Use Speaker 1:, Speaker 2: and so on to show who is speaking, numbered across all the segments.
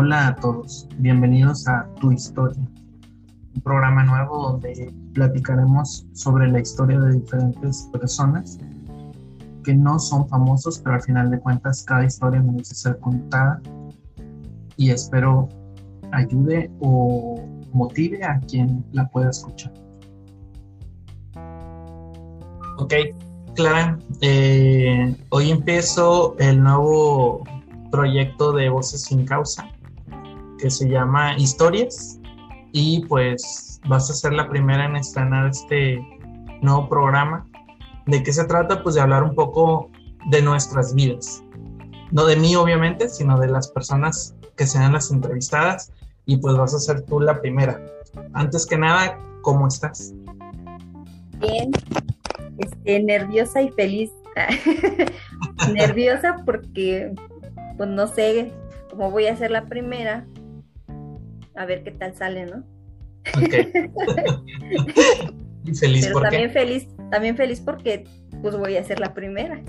Speaker 1: Hola a todos, bienvenidos a Tu Historia, un programa nuevo donde platicaremos sobre la historia de diferentes personas que no son famosos, pero al final de cuentas cada historia merece ser contada y espero ayude o motive a quien la pueda escuchar. Ok, Clara, eh, hoy empiezo el nuevo proyecto de Voces sin Causa que se llama Historias y pues vas a ser la primera en estrenar este nuevo programa. ¿De qué se trata? Pues de hablar un poco de nuestras vidas. No de mí obviamente, sino de las personas que sean las entrevistadas y pues vas a ser tú la primera. Antes que nada, ¿cómo estás?
Speaker 2: Bien, este, nerviosa y feliz. nerviosa porque, pues no sé cómo voy a ser la primera. A ver qué tal sale, ¿no?
Speaker 1: Ok. y feliz
Speaker 2: Pero también feliz, también feliz porque pues voy a ser la primera.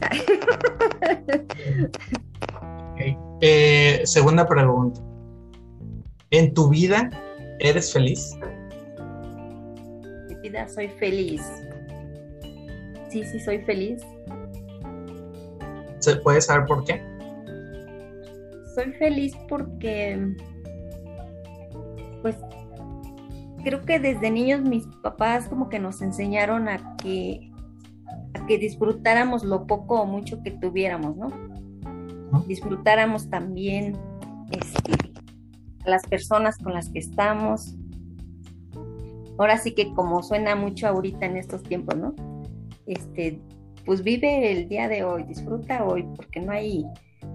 Speaker 1: okay. eh, segunda pregunta. ¿En tu vida eres feliz?
Speaker 2: En mi vida soy feliz. Sí, sí, soy feliz.
Speaker 1: ¿Se puede saber por qué?
Speaker 2: Soy feliz porque, creo que desde niños mis papás como que nos enseñaron a que, a que disfrutáramos lo poco o mucho que tuviéramos, ¿no? ¿No? Disfrutáramos también este, a las personas con las que estamos. Ahora sí que como suena mucho ahorita en estos tiempos, ¿no? Este, pues vive el día de hoy, disfruta hoy, porque no hay,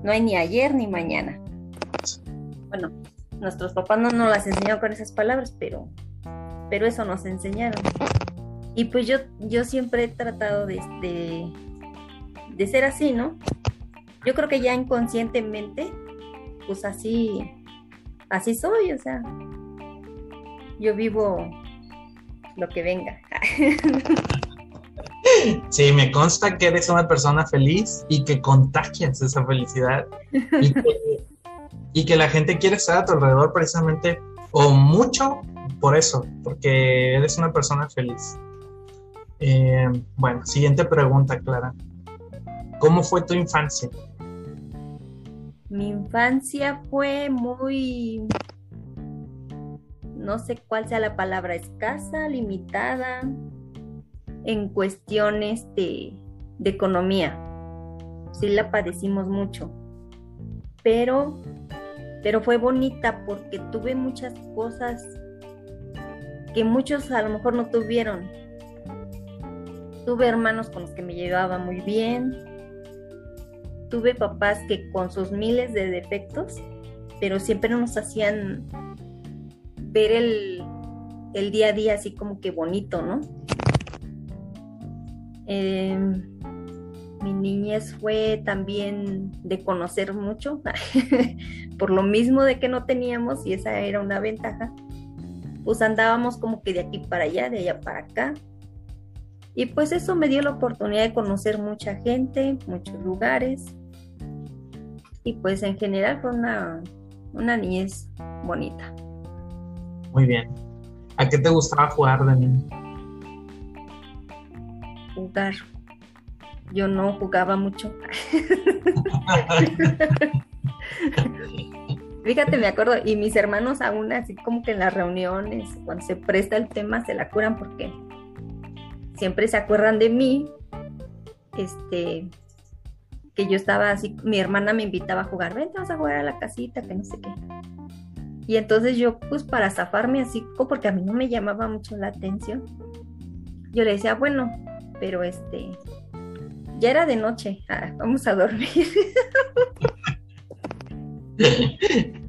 Speaker 2: no hay ni ayer ni mañana. Bueno, nuestros papás no nos las enseñaron con esas palabras, pero, pero eso nos enseñaron. Y pues yo, yo siempre he tratado de, de, ser así, ¿no? Yo creo que ya inconscientemente, pues así, así soy, o sea, yo vivo lo que venga.
Speaker 1: Sí, me consta que eres una persona feliz y que contagias esa felicidad y que, y que la gente quiere estar a tu alrededor precisamente o mucho por eso, porque eres una persona feliz. Eh, bueno, siguiente pregunta, Clara. ¿Cómo fue tu infancia?
Speaker 2: Mi infancia fue muy, no sé cuál sea la palabra, escasa, limitada, en cuestiones de, de economía. Sí la padecimos mucho, pero, pero fue bonita porque tuve muchas cosas que muchos a lo mejor no tuvieron. Tuve hermanos con los que me llevaba muy bien. Tuve papás que con sus miles de defectos, pero siempre nos hacían ver el, el día a día así como que bonito, ¿no? Eh, mi niñez fue también de conocer mucho, por lo mismo de que no teníamos, y esa era una ventaja, pues andábamos como que de aquí para allá, de allá para acá. Y pues eso me dio la oportunidad de conocer mucha gente, muchos lugares. Y pues en general fue una, una niñez bonita.
Speaker 1: Muy bien. ¿A qué te gustaba jugar de niño?
Speaker 2: jugar. Yo no jugaba mucho. Fíjate, me acuerdo, y mis hermanos aún así como que en las reuniones, cuando se presta el tema, se la curan porque siempre se acuerdan de mí. Este, que yo estaba así, mi hermana me invitaba a jugar, vente, vamos a jugar a la casita, que no sé qué. Y entonces yo, pues para zafarme así, porque a mí no me llamaba mucho la atención, yo le decía, bueno, pero este, ya era de noche, ah, vamos a dormir.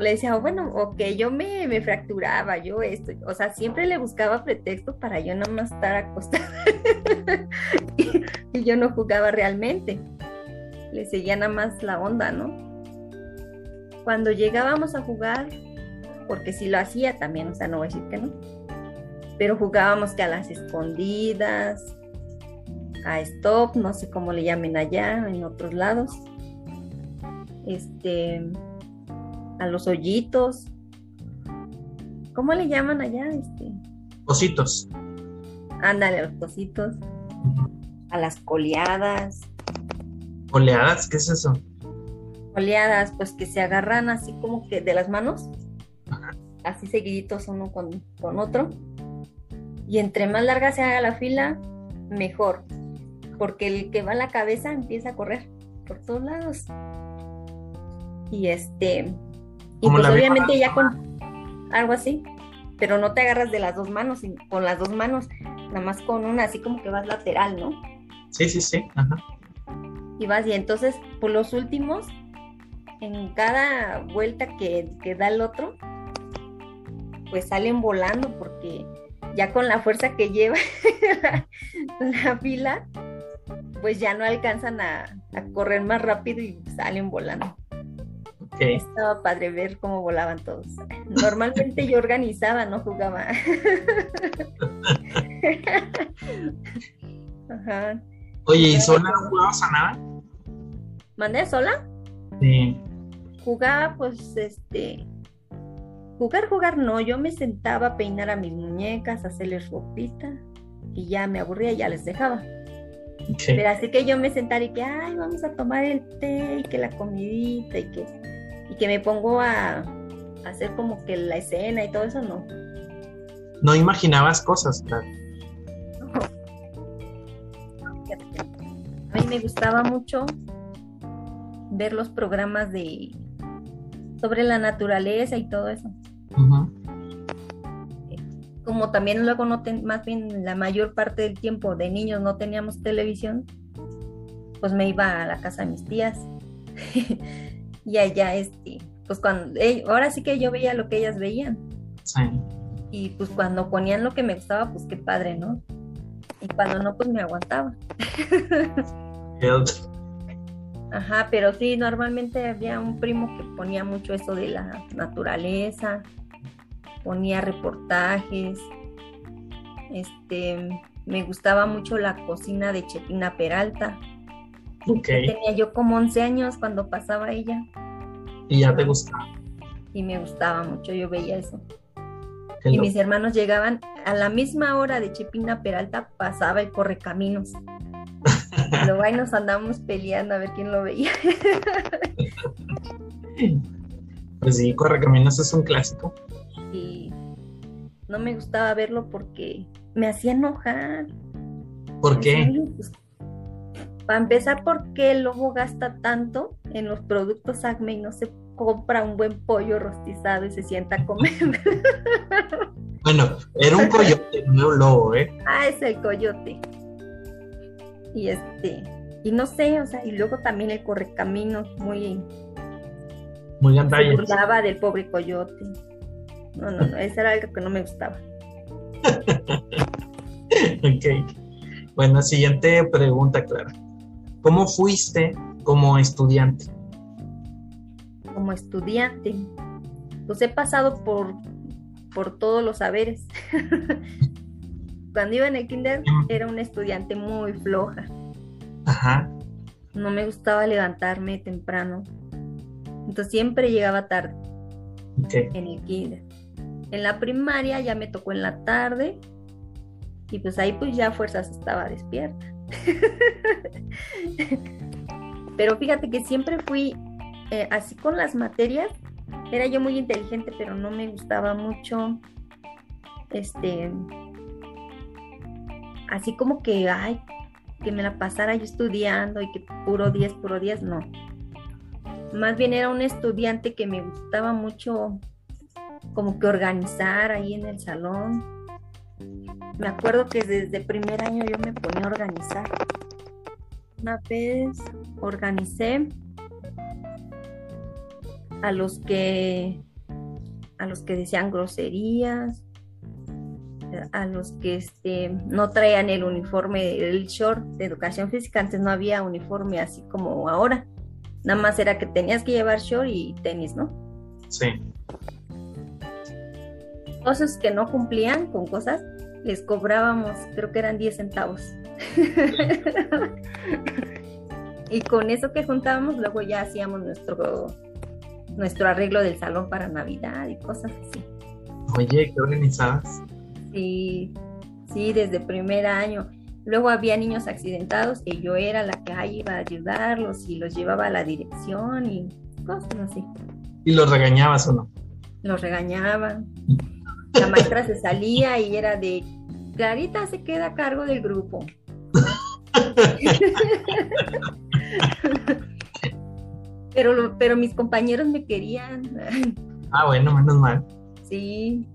Speaker 2: le decía, bueno, ok, yo me, me, fracturaba, yo esto, o sea, siempre le buscaba pretexto para yo no más estar acostada y, y, yo no jugaba realmente, le seguía nada más la onda, ¿no? Cuando llegábamos a jugar, porque si lo hacía también, o sea, no voy a decir que no, pero jugábamos que a las escondidas, a stop, no sé cómo le llamen allá, en otros lados. Este, a los hoyitos. ¿Cómo le llaman allá? Este?
Speaker 1: Ositos.
Speaker 2: Ándale, a los cositos. A las coleadas.
Speaker 1: ¿Oleadas? ¿Qué es eso?
Speaker 2: Oleadas, pues que se agarran así como que de las manos. Así seguiditos uno con, con otro. Y entre más larga se haga la fila, mejor. Porque el que va a la cabeza empieza a correr por todos lados. Y este. Y pues obviamente ya con algo así. Pero no te agarras de las dos manos, con las dos manos, nada más con una, así como que vas lateral, ¿no?
Speaker 1: Sí, sí, sí. Ajá.
Speaker 2: Y vas, y entonces, por los últimos, en cada vuelta que, que da el otro, pues salen volando porque ya con la fuerza que lleva la, fila, pues ya no alcanzan a, correr más rápido y salen volando. Estaba padre ver cómo volaban todos. Normalmente yo organizaba, no jugaba.
Speaker 1: Ajá. Oye, ¿y sola no jugabas a nada?
Speaker 2: ¿Mandé sola?
Speaker 1: Sí.
Speaker 2: Jugaba, pues, este, Jugar, jugar no, yo me sentaba a peinar a mis muñecas, a hacerles ropita y ya me aburría y ya les dejaba. Pero así que yo me sentara y que, ay, vamos a tomar el té y que la comidita y que, y que me pongo a, hacer como que la escena y todo eso, no.
Speaker 1: No imaginabas cosas, claro.
Speaker 2: A mí me gustaba mucho ver los programas de sobre la naturaleza y todo eso. Como también luego no más bien la mayor parte del tiempo de niños no teníamos televisión, pues me iba a la casa de mis tías. y allá este, pues cuando ahora sí que yo veía lo que ellas veían. Y pues cuando ponían lo que me gustaba, pues qué padre, ¿no? Y cuando no, pues me aguantaba. Ajá, pero sí, normalmente había un primo que ponía mucho eso de la naturaleza, ponía reportajes. Este, me gustaba mucho la cocina de Chepina Peralta. Tenía yo como 11 años cuando pasaba ella.
Speaker 1: ¿Y ya te gustaba?
Speaker 2: Y me gustaba mucho, yo veía eso. y mis hermanos llegaban a la misma hora de Chepina Peralta, pasaba el correcaminos. Luego ahí nos andamos peleando a ver quién lo veía.
Speaker 1: Pues sí, Correcaminos es un clásico
Speaker 2: y no me gustaba verlo porque me hacía enojar.
Speaker 1: ¿Por qué?
Speaker 2: Pues, para empezar, ¿por qué el lobo gasta tanto en los productos Acme y no se compra un buen pollo rostizado y se sienta a comer?
Speaker 1: bueno, era un coyote, no un lobo, ¿eh?
Speaker 2: Ah, es el coyote. Y este, y no sé, o sea, y luego también el correcaminos, muy.
Speaker 1: Muy Se
Speaker 2: burlaba del pobre coyote. No, no, no, eso era algo que no me gustaba.
Speaker 1: ok. Bueno, siguiente pregunta, Clara. ¿Cómo fuiste como estudiante?
Speaker 2: Como estudiante, pues he pasado por, por todos los saberes. Cuando iba en el kinder era una estudiante muy floja.
Speaker 1: Ajá.
Speaker 2: No me gustaba levantarme temprano. Entonces siempre llegaba tarde en el kinder. En la primaria ya me tocó en la tarde y pues ahí pues ya fuerzas estaba despierta. pero fíjate que siempre fui eh, así con las materias. Era yo muy inteligente, pero no me gustaba mucho este así como que ay que me la pasara yo estudiando y que puro 10, puro 10, no. Más bien era un estudiante que me gustaba mucho como que organizar ahí en el salón. Me acuerdo que desde primer año yo me ponía a organizar. Una vez organicé a los que a los que decían groserías, a los que este, no traían el uniforme, el short de educación física, antes no había uniforme así como ahora, nada más era que tenías que llevar short y tenis, ¿no?
Speaker 1: Sí
Speaker 2: cosas que no cumplían con cosas, les cobrábamos, creo que eran 10 centavos. y con eso que juntábamos, luego ya hacíamos nuestro nuestro arreglo del salón para Navidad y cosas así.
Speaker 1: Oye, qué organizadas.
Speaker 2: Sí, sí, desde primer año. Luego había niños accidentados que yo era la que ahí iba a ayudarlos y los llevaba a la dirección y cosas así.
Speaker 1: ¿Y los regañabas o no?
Speaker 2: Los regañaban. La maestra se salía y era de, Clarita se queda a cargo del grupo. pero, pero mis compañeros me querían.
Speaker 1: Ah, bueno, menos mal.
Speaker 2: Sí,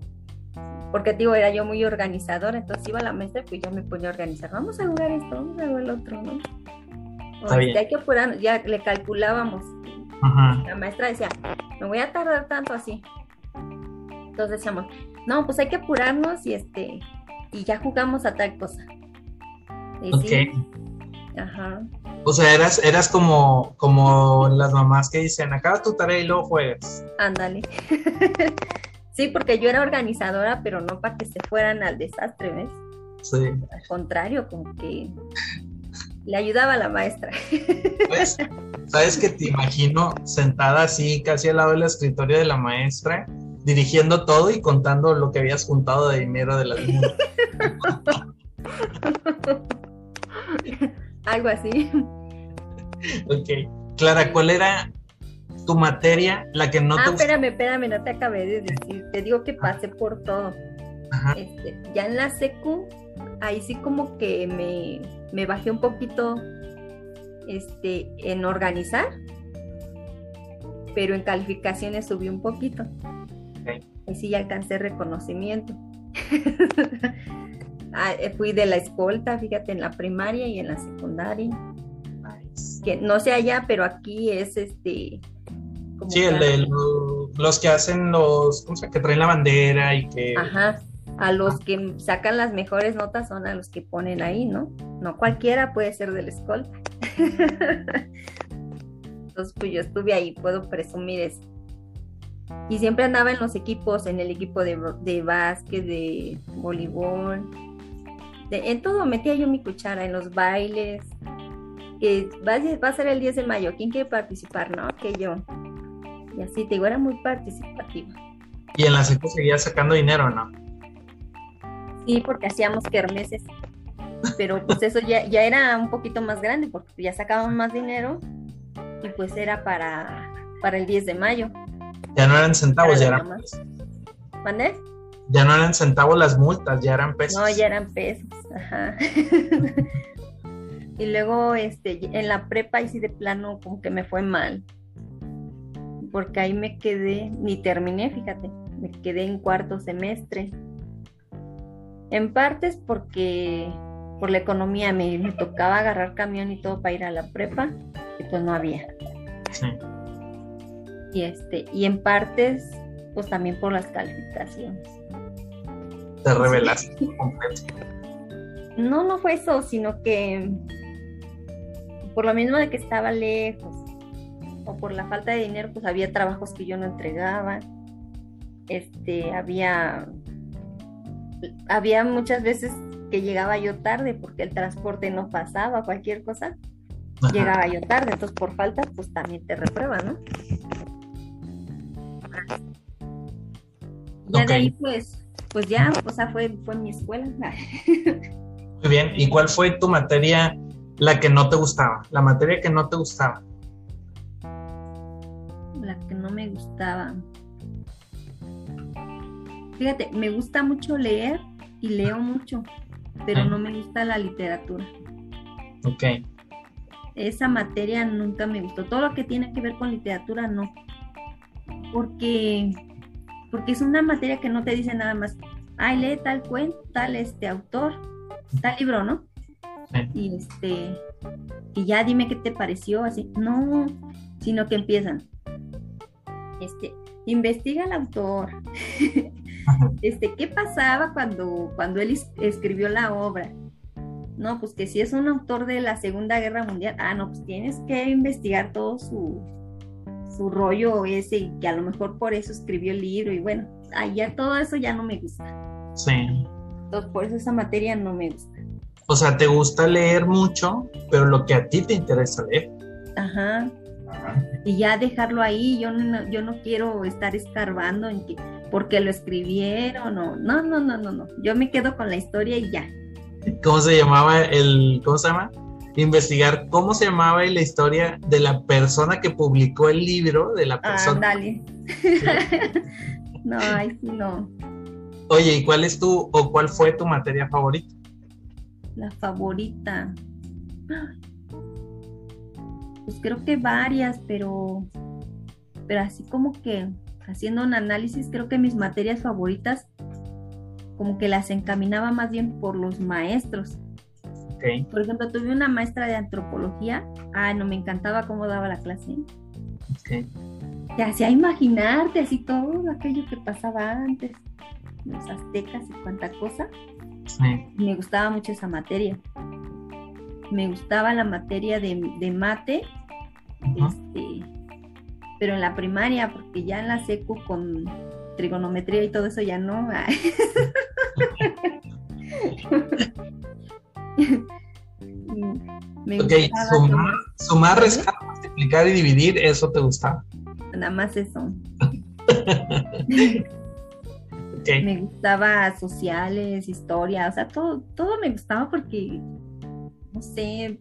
Speaker 2: porque digo, era yo muy organizadora, entonces iba a la mesa y pues ya me ponía a organizar, vamos a jugar esto, vamos a jugar el otro, ¿no? O sea, hay que apurar, ya le calculábamos. La maestra decía, me voy a tardar tanto así. Entonces decíamos, no, pues hay que apurarnos y este, y ya jugamos a tal cosa.
Speaker 1: Y Ajá. O sea, eras, eras como, como las mamás que dicen, acaba tu tarea y luego juegas.
Speaker 2: Ándale. Sí, porque yo era organizadora, pero no para que se fueran al desastre, ¿ves?
Speaker 1: Sí.
Speaker 2: Al contrario, como que le ayudaba a la maestra.
Speaker 1: Pues, ¿sabes que te imagino sentada así, casi al lado del escritorio de la maestra, dirigiendo todo y contando lo que habías juntado de dinero de la niña?
Speaker 2: Algo así.
Speaker 1: Ok. Clara, ¿cuál era tu materia, la que no
Speaker 2: ah, te espérame, espérame, no te acabé de decir. Te digo que pasé por todo. Este, ya en la secu, ahí sí como que me, me bajé un poquito este, en organizar, pero en calificaciones subí un poquito. Ahí sí ya alcancé reconocimiento. Ah, eh, fui de la escolta, fíjate, en la primaria y en la secundaria. Que no sé allá, pero aquí es este
Speaker 1: sí, el de los, que hacen los, ¿cómo se Que traen la bandera y que...
Speaker 2: Ajá, a los que sacan las mejores notas son a los que ponen ahí, ¿no? No cualquiera puede ser del escolta. Entonces, pues yo estuve ahí, puedo presumir eso. Y siempre andaba en los equipos, en el equipo de, de básquet, de voleibol. en todo metía yo mi cuchara, en los bailes. Que va, va a ser el 10 de mayo, ¿quién quiere participar? No, que yo. Y así, te digo, era muy participativa.
Speaker 1: ¿Y en la secu seguía sacando dinero no?
Speaker 2: Sí, porque hacíamos kermeses. Pero pues eso ya, ya era un poquito más grande, porque ya sacábamos más dinero y pues era para, para el 10 de mayo.
Speaker 1: Ya no eran centavos, ya eran pesos.
Speaker 2: ¿Mandé?
Speaker 1: Ya no eran centavos las multas, ya eran pesos.
Speaker 2: No, ya eran pesos, ajá. y luego este, en la prepa y sí de plano como que me fue mal porque ahí me quedé, ni terminé, fíjate, me quedé en cuarto semestre. En partes porque por la economía me, tocaba agarrar camión y todo para ir a la prepa y pues no había. Sí. Y este, y en partes, pues también por las calificaciones.
Speaker 1: Te revelaste completo.
Speaker 2: No, no fue eso, sino que por lo mismo de que estaba lejos o por la falta de dinero, pues había trabajos que yo no entregaba. Este, había, había muchas veces que llegaba yo tarde porque el transporte no pasaba, cualquier cosa, llegaba yo tarde, entonces por falta, pues también te reprueba, ¿no? Ya de ahí, pues, pues ya, o sea, fue, fue mi escuela.
Speaker 1: Muy bien, ¿y cuál fue tu materia, la que no te gustaba? La materia que no te gustaba
Speaker 2: que no me gustaba. Fíjate, me gusta mucho leer y leo mucho, pero no me gusta la literatura.
Speaker 1: Ok.
Speaker 2: Esa materia nunca me gustó. Todo lo que tiene que ver con literatura, no. Porque, porque es una materia que no te dice nada más, ay, lee tal cuento, tal este autor, tal libro, ¿no? Y este, y ya dime qué te pareció, así. No, sino que empiezan este, investiga al autor, este, ¿qué pasaba cuando, cuando él escribió la obra? No, pues que si es un autor de la Segunda Guerra Mundial, ah, no, pues tienes que investigar todo su, su rollo ese, que a lo mejor por eso escribió el libro, y bueno, ya todo eso ya no me gusta.
Speaker 1: Sí.
Speaker 2: Entonces, por eso esa materia no me gusta.
Speaker 1: O sea, te gusta leer mucho, pero lo que a ti te interesa leer.
Speaker 2: Ajá. y ya dejarlo ahí, yo no, yo no quiero estar escarbando en que porque lo escribieron o no, no, no, no, no, yo me quedo con la historia y ya.
Speaker 1: ¿Cómo se llamaba el, cómo se llama? Investigar cómo se llamaba la historia de la persona que publicó el libro de la persona.
Speaker 2: Ah, dale. no, ay, no.
Speaker 1: Oye, ¿y cuál es tu o cuál fue tu materia favorita?
Speaker 2: La favorita. Pues creo que varias, pero pero así como que haciendo un análisis, creo que mis materias favoritas como que las encaminaba más bien por los maestros. Por ejemplo, tuve una maestra de antropología. Ah, no, me encantaba cómo daba la clase. Te hacía imaginarte así todo aquello que pasaba antes, los aztecas y cuánta cosa. Me gustaba mucho esa materia. Me gustaba la materia de, mate, este, pero en la primaria, porque ya en la secu con trigonometría y todo eso ya no.
Speaker 1: ok, sumar, sumar restar, multiplicar y dividir, eso te gustaba.
Speaker 2: Nada más eso. Me gustaba sociales, historia, o sea, todo, todo me gustaba porque, no sé,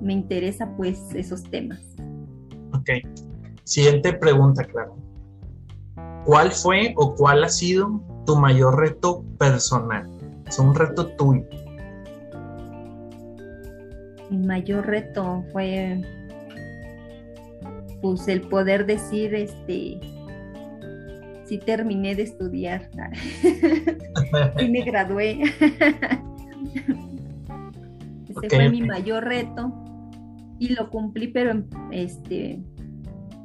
Speaker 2: me interesa pues esos temas.
Speaker 1: Ok. Siguiente pregunta, claro. ¿Cuál fue o cuál ha sido tu mayor reto personal? Es un reto tuyo.
Speaker 2: Mi mayor reto fue pues el poder decir este sí terminé de estudiar y me gradué ese fue mi mayor reto y lo cumplí pero en, este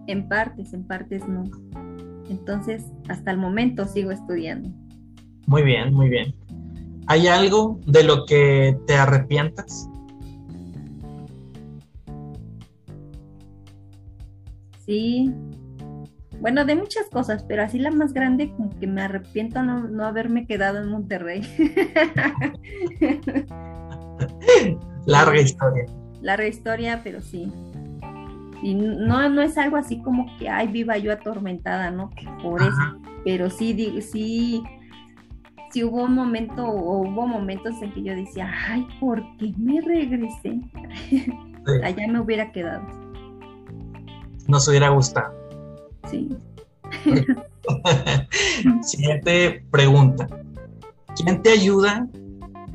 Speaker 2: en partes en partes no entonces, hasta el momento sigo estudiando.
Speaker 1: Muy bien, muy bien. ¿Hay algo de lo que te arrepientas?
Speaker 2: Sí. Bueno, de muchas cosas, pero así la más grande, como que me arrepiento no, no haberme quedado en Monterrey.
Speaker 1: Larga historia.
Speaker 2: Larga historia, pero sí. Y no, no es algo así como que, ay, viva yo atormentada, ¿no? Por eso. Pero sí, sí, sí hubo un momento o hubo momentos en que yo decía, ay, ¿por qué me regresé? Allá me hubiera quedado.
Speaker 1: Nos hubiera gustado.
Speaker 2: Sí.
Speaker 1: Siguiente pregunta. ¿Quién te ayuda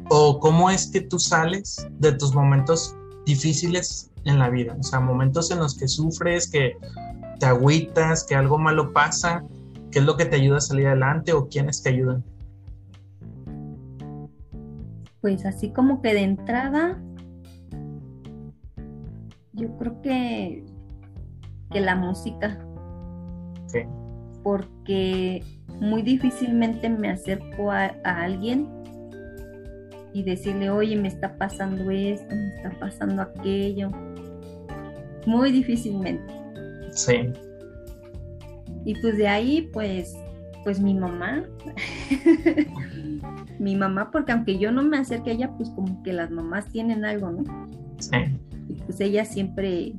Speaker 1: o cómo es que tú sales de tus momentos difíciles en la vida, o sea, momentos en los que sufres, que te agüitas, que algo malo pasa, ¿qué es lo que te ayuda a salir adelante o quiénes te ayudan?
Speaker 2: Pues así como que de entrada, yo creo que, que la música. Porque muy difícilmente me acerco a alguien y decirle, oye, me está pasando esto, me está pasando aquello muy difícilmente.
Speaker 1: Sí.
Speaker 2: Y pues de ahí, pues, pues mi mamá, mi mamá, porque aunque yo no me acerque a ella, pues como que las mamás tienen algo, ¿no?
Speaker 1: Sí.
Speaker 2: Y pues ella siempre,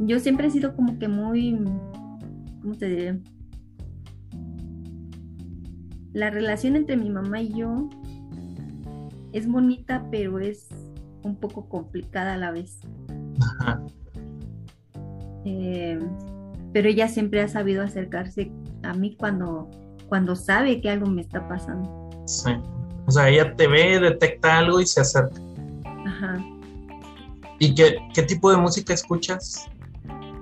Speaker 2: yo siempre he sido como que muy, ¿cómo te diré? La relación entre mi mamá y yo es bonita, pero es un poco complicada a la vez. Eh, pero ella siempre ha sabido acercarse a mí cuando, cuando sabe que algo me está pasando.
Speaker 1: Sí. O sea, ella te ve, detecta algo y se acerca.
Speaker 2: Ajá.
Speaker 1: ¿Y qué, tipo de música escuchas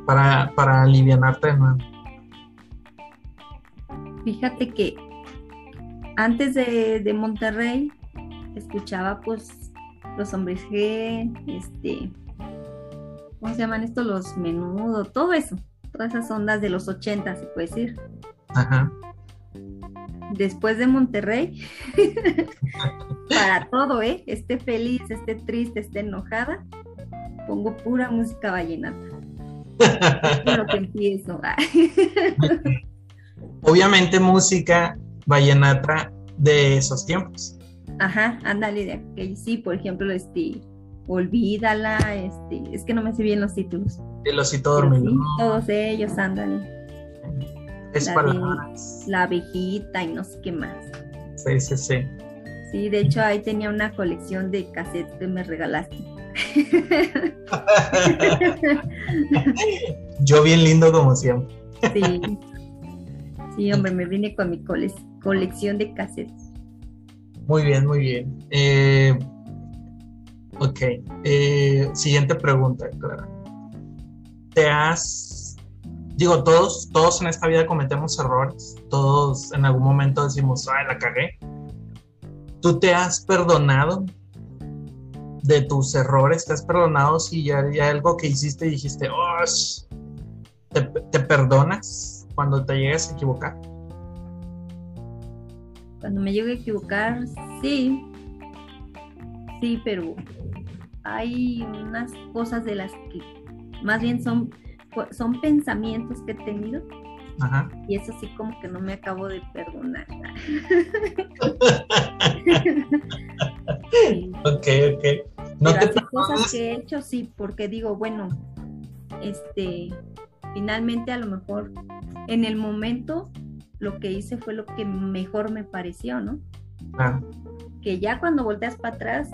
Speaker 1: para, para alivianarte de nuevo?
Speaker 2: Fíjate que antes de, de Monterrey escuchaba pues los hombres G, este, ¿cómo se llaman estos? Los menudo, todo eso, todas esas ondas de los 80, se puede decir.
Speaker 1: Ajá.
Speaker 2: Después de Monterrey, para todo, ¿eh? Esté feliz, esté triste, esté enojada, pongo pura música vallenata. Es lo que empiezo.
Speaker 1: Obviamente música vallenata de esos tiempos.
Speaker 2: Ajá, ándale, de aquel, sí, por ejemplo, este, Olvídala, este, es que no me sé bien los títulos.
Speaker 1: El osito dormido.
Speaker 2: todos ellos andan.
Speaker 1: Es
Speaker 2: la,
Speaker 1: palabras.
Speaker 2: la abejita y no sé qué más.
Speaker 1: Sí, sí, sí.
Speaker 2: Sí, de hecho ahí tenía una colección de cassettes que me regalaste.
Speaker 1: Yo bien lindo como siempre.
Speaker 2: Sí. Sí, hombre, me vine con mi colección de cassettes.
Speaker 1: Muy bien, muy bien. Eh, ok. Eh, siguiente pregunta, Clara. ¿Te has... Digo, todos, todos en esta vida cometemos errores. Todos en algún momento decimos, ay, la cagué. ¿Tú te has perdonado de tus errores? ¿Te has perdonado si ya, hay algo que hiciste y dijiste, oh, ¿te, ¿te perdonas cuando te llegas a equivocar?
Speaker 2: Cuando me llego a equivocar, sí. Sí, pero hay unas cosas de las que más bien son, son pensamientos que he tenido.
Speaker 1: Ajá.
Speaker 2: Y eso sí como que no me acabo de perdonar.
Speaker 1: Ok, ok. No
Speaker 2: te cosas que he hecho, sí, porque digo, bueno, este, finalmente a lo mejor en el momento lo que hice fue lo que mejor me pareció, ¿no?
Speaker 1: Ah.
Speaker 2: Que ya cuando volteas para atrás,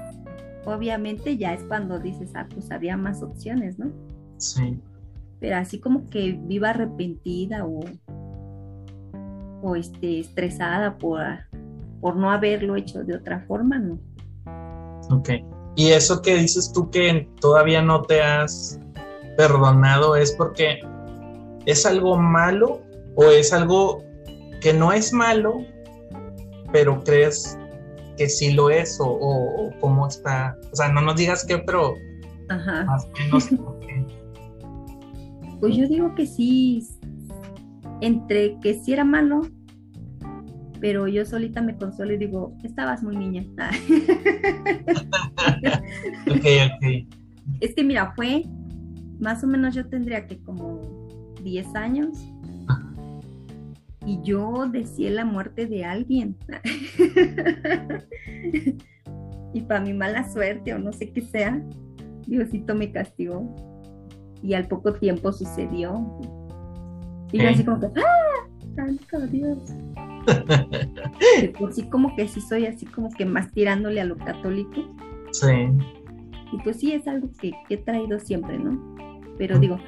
Speaker 2: obviamente ya es cuando dices, ah, pues había más opciones, ¿no?
Speaker 1: Sí.
Speaker 2: Pero así como que viva arrepentida o, o este, estresada por, por no haberlo hecho de otra forma, ¿no?
Speaker 1: Ok. Y eso que dices tú que todavía no te has perdonado es porque es algo malo o es algo que no es malo, pero crees que sí lo es o, cómo está. O sea, no nos digas qué, pero
Speaker 2: Ajá. Pues yo digo que sí, entre que sí era malo, pero yo solita me consuelo y digo, estabas muy niña.
Speaker 1: ok, ok.
Speaker 2: Es que mira, fue, más o menos yo tendría que como 10 años y yo decía la muerte de alguien. y para mi mala suerte o no sé qué sea, Diosito me castigó. Y al poco tiempo sucedió. Y yo así como que, ¡ah! ¡Santo Dios! por sí como que sí soy así como que más tirándole a lo católico.
Speaker 1: Sí.
Speaker 2: Y pues sí es algo que, que he traído siempre, ¿no? Pero digo,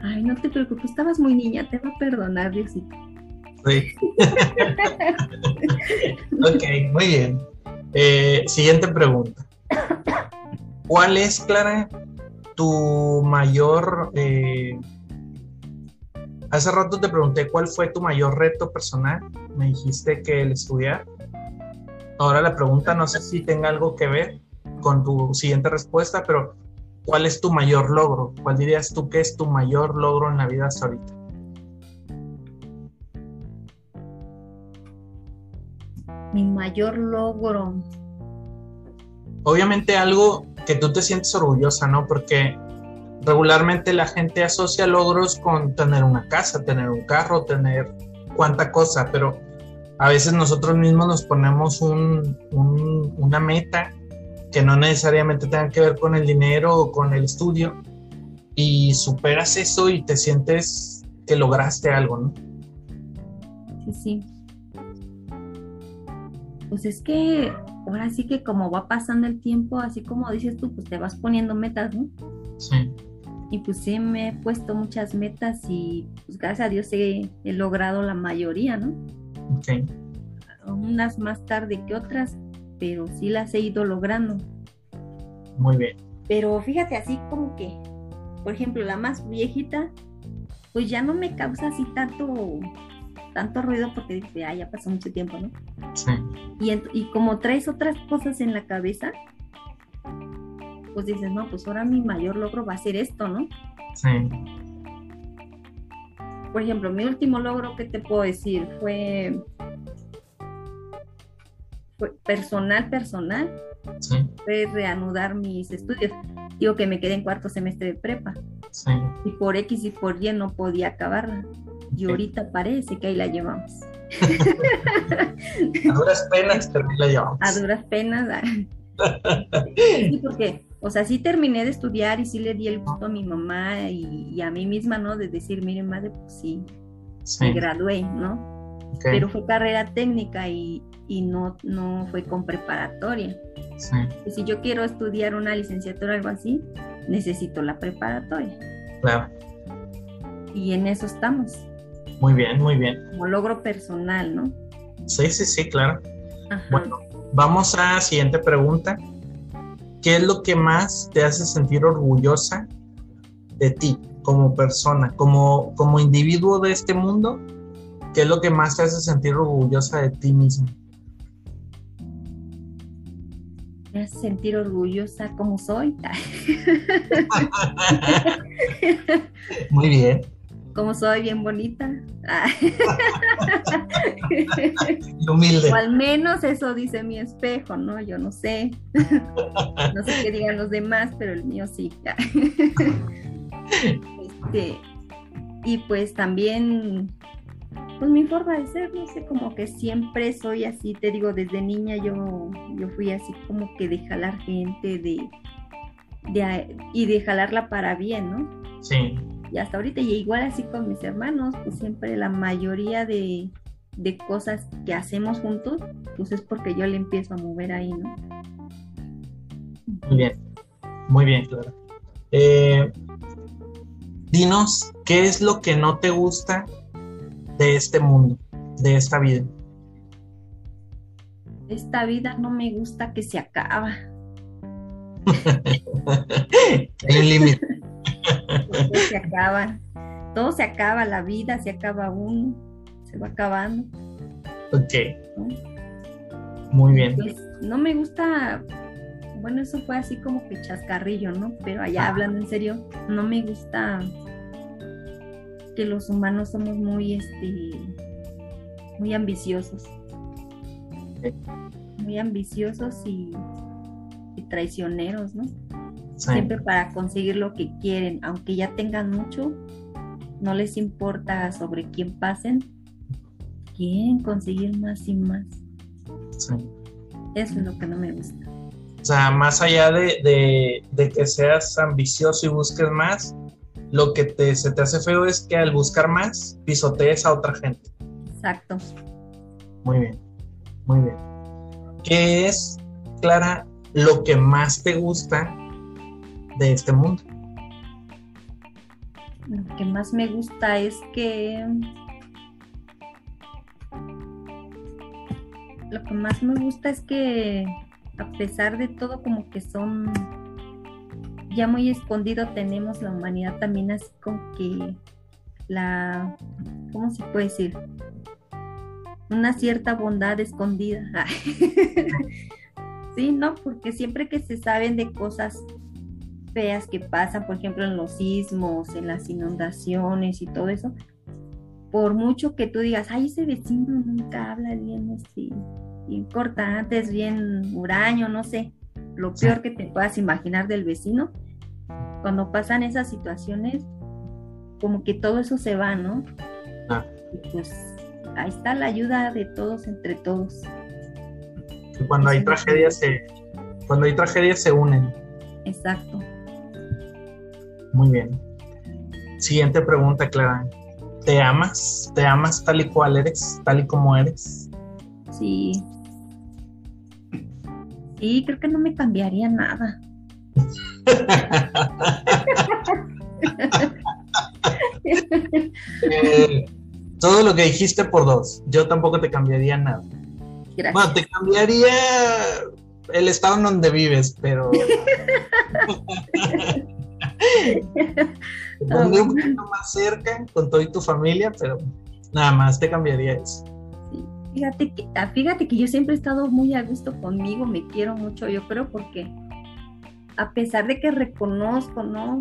Speaker 2: ay, no te preocupes, estabas muy niña, te va a perdonar Diosito.
Speaker 1: ok, muy bien. Eh, siguiente pregunta. ¿Cuál es, Clara, tu mayor... Eh, hace rato te pregunté cuál fue tu mayor reto personal. Me dijiste que el estudiar. Ahora la pregunta no sé si tenga algo que ver con tu siguiente respuesta, pero ¿cuál es tu mayor logro? ¿Cuál dirías tú que es tu mayor logro en la vida hasta ahorita?
Speaker 2: mi mayor logro?
Speaker 1: Obviamente algo que tú te sientes orgullosa, ¿no? Porque regularmente la gente asocia logros con tener una casa, tener un carro, tener cuánta cosa, pero a veces nosotros mismos nos ponemos un, una meta que no necesariamente tenga que ver con el dinero o con el estudio y superas eso y te sientes que lograste algo, ¿no?
Speaker 2: Sí, sí pues es que ahora sí que como va pasando el tiempo, así como dices tú, pues te vas poniendo metas, ¿no?
Speaker 1: Sí.
Speaker 2: Y pues sí me he puesto muchas metas y pues gracias a Dios he, logrado la mayoría, ¿no?
Speaker 1: Ok.
Speaker 2: Unas más tarde que otras, pero sí las he ido logrando.
Speaker 1: Muy bien.
Speaker 2: Pero fíjate así como que, por ejemplo, la más viejita, pues ya no me causa así tanto tanto ruido porque dice, ah, ya pasó mucho tiempo, ¿no?
Speaker 1: Sí.
Speaker 2: Y, y como traes otras cosas en la cabeza, pues dices, no, pues ahora mi mayor logro va a ser esto, ¿no?
Speaker 1: Sí.
Speaker 2: Por ejemplo, mi último logro, ¿qué te puedo decir? Fue, fue personal, personal.
Speaker 1: Sí.
Speaker 2: Fue reanudar mis estudios. Digo que me quedé en cuarto semestre de prepa.
Speaker 1: Sí.
Speaker 2: Y por X y por Y no podía acabarla y ahorita parece que ahí la llevamos.
Speaker 1: A duras penas, pero ahí la llevamos.
Speaker 2: A duras penas. Ah. sí, porque o sea, sí terminé de estudiar y sí le di el gusto a mi mamá y, a mí misma, ¿no? De decir, miren, madre, pues sí, me gradué, ¿no? Pero fue carrera técnica y, no, no fue con preparatoria. Sí. Y si yo quiero estudiar una licenciatura o algo así, necesito la preparatoria.
Speaker 1: Claro.
Speaker 2: Y en eso estamos.
Speaker 1: Muy bien, muy bien.
Speaker 2: Como logro personal, ¿no?
Speaker 1: Sí, sí, sí, claro. Bueno, vamos a la siguiente pregunta. ¿Qué es lo que más te hace sentir orgullosa de ti como persona, como, como individuo de este mundo? ¿Qué es lo que más te hace sentir orgullosa de ti mismo?
Speaker 2: Me hace sentir orgullosa como soy.
Speaker 1: Muy bien
Speaker 2: como soy bien bonita.
Speaker 1: Humilde.
Speaker 2: O al menos eso dice mi espejo, ¿no? Yo no sé. No sé qué digan los demás, pero el mío sí. Este, y pues también, pues mi forma de ser, no sé, como que siempre soy así, te digo, desde niña yo, yo fui así como que de jalar gente, de, de y de jalarla para bien, ¿no?
Speaker 1: Sí
Speaker 2: y hasta ahorita, y igual así con mis hermanos, pues siempre la mayoría de, cosas que hacemos juntos, pues es porque yo le empiezo a mover ahí, ¿no?
Speaker 1: Muy bien, muy bien, claro. Eh, dinos, ¿qué es lo que no te gusta de este mundo, de esta vida?
Speaker 2: Esta vida no me gusta que se acaba.
Speaker 1: Hay un límite
Speaker 2: todo se acaba, todo se acaba, la vida se acaba uno, se va acabando.
Speaker 1: Ok. Muy bien. Pues,
Speaker 2: no me gusta, bueno, eso fue así como que chascarrillo, ¿no? Pero allá hablando en serio, no me gusta que los humanos somos muy, este, muy ambiciosos. Muy ambiciosos y traicioneros, ¿no? Siempre para conseguir lo que quieren, aunque ya tengan mucho, no les importa sobre quién pasen, quieren conseguir más y más. Eso es lo que no me gusta.
Speaker 1: O sea, más allá de, que seas ambicioso y busques más, lo que te, se te hace feo es que al buscar más pisotees a otra gente.
Speaker 2: Exacto.
Speaker 1: Muy bien, muy bien. ¿Qué es, Clara, lo que más te gusta de este mundo.
Speaker 2: Lo que más me gusta es que lo que más me gusta es que a pesar de todo como que son ya muy escondido tenemos la humanidad también así como que la ¿cómo se puede decir? una cierta bondad escondida. sí, no, porque siempre que se saben de cosas feas que pasan, por ejemplo, en los sismos, en las inundaciones y todo eso, por mucho que tú digas, ay, ese vecino nunca habla bien, así, importante, es bien huraño, no sé, lo peor que te puedas imaginar del vecino, cuando pasan esas situaciones, como que todo eso se va, ¿no? Ah. Y pues ahí está la ayuda de todos entre todos.
Speaker 1: Cuando hay tragedias se, cuando hay tragedias se unen.
Speaker 2: Exacto.
Speaker 1: Muy bien. Siguiente pregunta, Clara. ¿Te amas? ¿Te amas tal y cual eres? ¿Tal y como eres?
Speaker 2: Sí. Sí, creo que no me cambiaría nada.
Speaker 1: Eh, todo lo que dijiste por dos. Yo tampoco te cambiaría nada. Gracias. Bueno, te cambiaría el estado en donde vives, pero. Te pondría un poquito más cerca con toda tu familia, pero nada más te cambiaría eso.
Speaker 2: Fíjate que, ah, fíjate que yo siempre he estado muy a gusto conmigo, me quiero mucho, yo creo, porque a pesar de que reconozco, ¿no?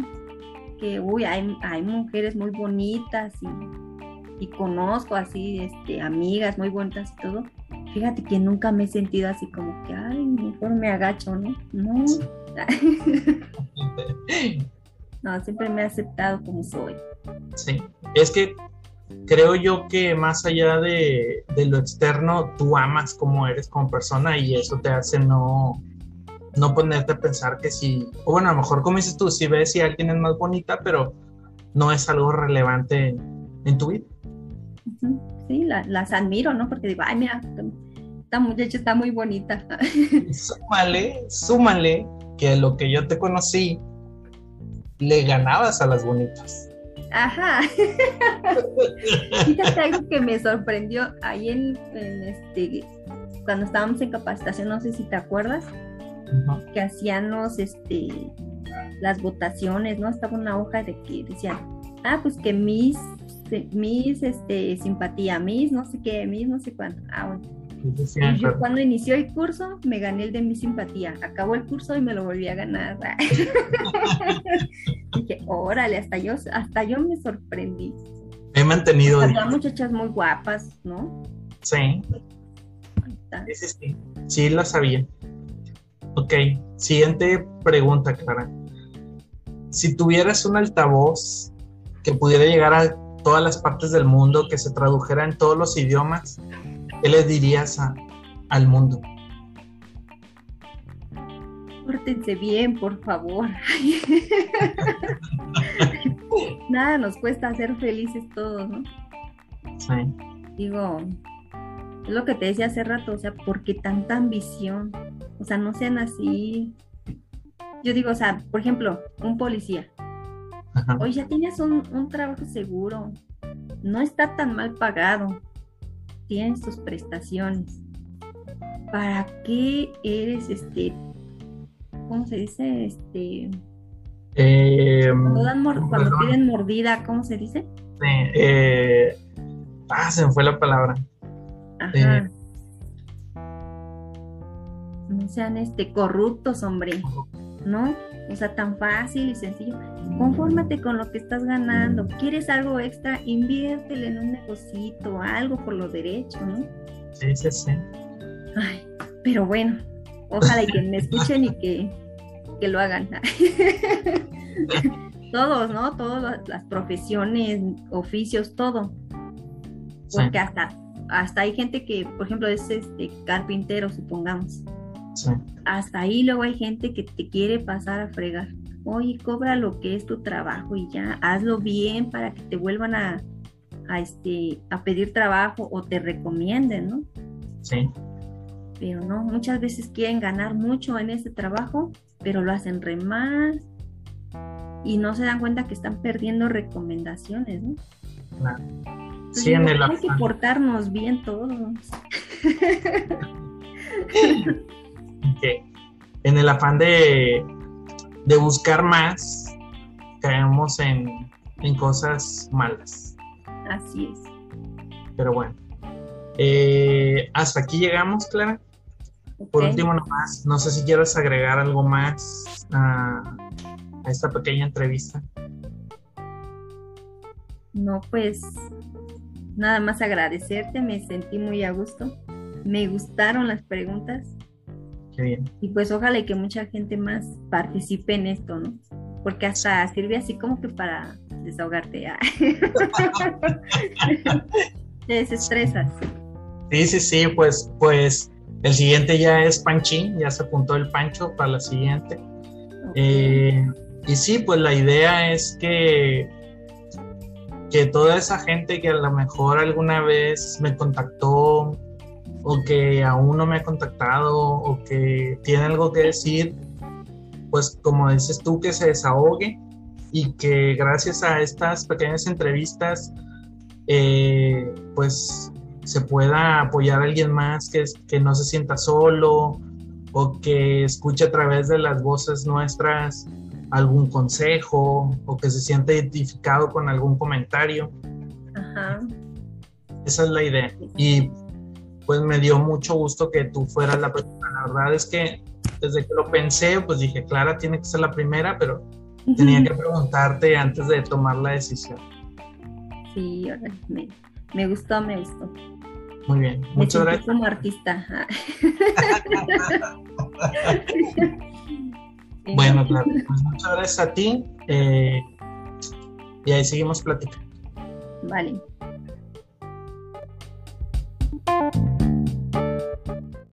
Speaker 2: Que, uy, hay, hay mujeres muy bonitas y, y, conozco así, este, amigas muy bonitas y todo, fíjate que nunca me he sentido así como que, ay, mejor me agacho, ¿no? No. No, siempre me he aceptado como soy.
Speaker 1: Sí, es que creo yo que más allá de, lo externo, tú amas como eres como persona y eso te hace no, no ponerte a pensar que si, o bueno, a lo mejor como dices tú, si ves si alguien es más bonita, pero no es algo relevante en tu vida.
Speaker 2: Sí, las admiro, ¿no? Porque digo, ay, mira, esta muchacha está muy bonita.
Speaker 1: súmale, súmale que lo que yo te conocí, le ganabas a las bonitas.
Speaker 2: Ajá. Fíjate algo que me sorprendió ahí en, este cuando estábamos en capacitación, no sé si te acuerdas, que hacían los este las votaciones, ¿no? Estaba una hoja de que decían, ah, pues que mis, mis, este, simpatía, mis, no sé qué, mis, no sé cuánto. Ah, bueno. Y yo cuando inició el curso me gané el de mi simpatía. Acabó el curso y me lo volví a ganar. Dije, órale, hasta yo, hasta yo me sorprendí.
Speaker 1: He mantenido.
Speaker 2: Había muchachas muy guapas, ¿no?
Speaker 1: Sí. Sí, sí, sí, la sabía. Ok, siguiente pregunta, Clara. Si tuvieras un altavoz que pudiera llegar a todas las partes del mundo, que se tradujera en todos los idiomas, ¿qué le dirías al mundo?
Speaker 2: Pórtense bien, por favor. Nada nos cuesta ser felices todos, ¿no? Sí. Digo, es lo que te decía hace rato, o sea, ¿por qué tanta ambición? O sea, no sean así. Yo digo, o sea, por ejemplo, un policía. Hoy ya tienes un, un, trabajo seguro, no está tan mal pagado, tienes tus prestaciones. ¿Para qué eres este, cómo se dice? Este.
Speaker 1: Eh,
Speaker 2: cuando, tienen mordida, ¿cómo se dice?
Speaker 1: Eh, ah, se me fue la palabra.
Speaker 2: Ajá. No sean este corruptos, hombre. ¿No? O sea, tan fácil y sencillo. Confórmate con lo que estás ganando. ¿Quieres algo extra? Inviértele en un negocito, algo por lo derecho, ¿no?
Speaker 1: Sí, sí, sí.
Speaker 2: Ay, pero bueno, ojalá que me escuchen y que, que lo hagan. Todos, ¿no? Todas las profesiones, oficios, todo. Porque hasta hasta hay gente que, por ejemplo, es este carpintero, supongamos. Hasta ahí luego hay gente que te quiere pasar a fregar. Oye, cobra lo que es tu trabajo y ya, hazlo bien para que te vuelvan a, a, este, a pedir trabajo o te recomienden, ¿no?
Speaker 1: Sí.
Speaker 2: Pero no, muchas veces quieren ganar mucho en ese trabajo, pero lo hacen re mal y no se dan cuenta que están perdiendo recomendaciones, ¿no?
Speaker 1: Claro. Sí, en el
Speaker 2: hay que portarnos bien todos.
Speaker 1: En el afán de, de buscar más, caemos en, en, cosas malas.
Speaker 2: Así es.
Speaker 1: Pero bueno. Eh, hasta aquí llegamos, Clara. Por último, nomás, no sé si quieres agregar algo más a, a esta pequeña entrevista.
Speaker 2: No, pues nada más agradecerte, me sentí muy a gusto, me gustaron las preguntas.
Speaker 1: Qué bien.
Speaker 2: Y pues ojalá y que mucha gente más participe en esto, ¿no? Porque hasta sirve así como que para desahogarte. ¿ah? Te desestresas.
Speaker 1: Sí, sí, sí, pues, pues el siguiente ya es Panchín, ya se apuntó el Pancho para la siguiente. Eh, y sí, pues la idea es que que toda esa gente que a lo mejor alguna vez me contactó o que aún no me ha contactado o que tiene algo que decir, pues como dices tú, que se desahogue y que gracias a estas pequeñas entrevistas, eh, pues se pueda apoyar a alguien más que, que no se sienta solo o que escuche a través de las voces nuestras algún consejo o que se sienta identificado con algún comentario.
Speaker 2: Ajá.
Speaker 1: Esa es la idea. Y pues me dio mucho gusto que tú fueras la persona. La verdad es que desde que lo pensé, pues dije, Clara tiene que ser la primera, pero tenía que preguntarte antes de tomar la decisión.
Speaker 2: Sí, me, me gustó, me gustó.
Speaker 1: Muy bien, muchas gracias.
Speaker 2: Como artista.
Speaker 1: Bueno, claro. Pues muchas gracias a ti. Eh, y ahí seguimos platicando.
Speaker 2: Vale. you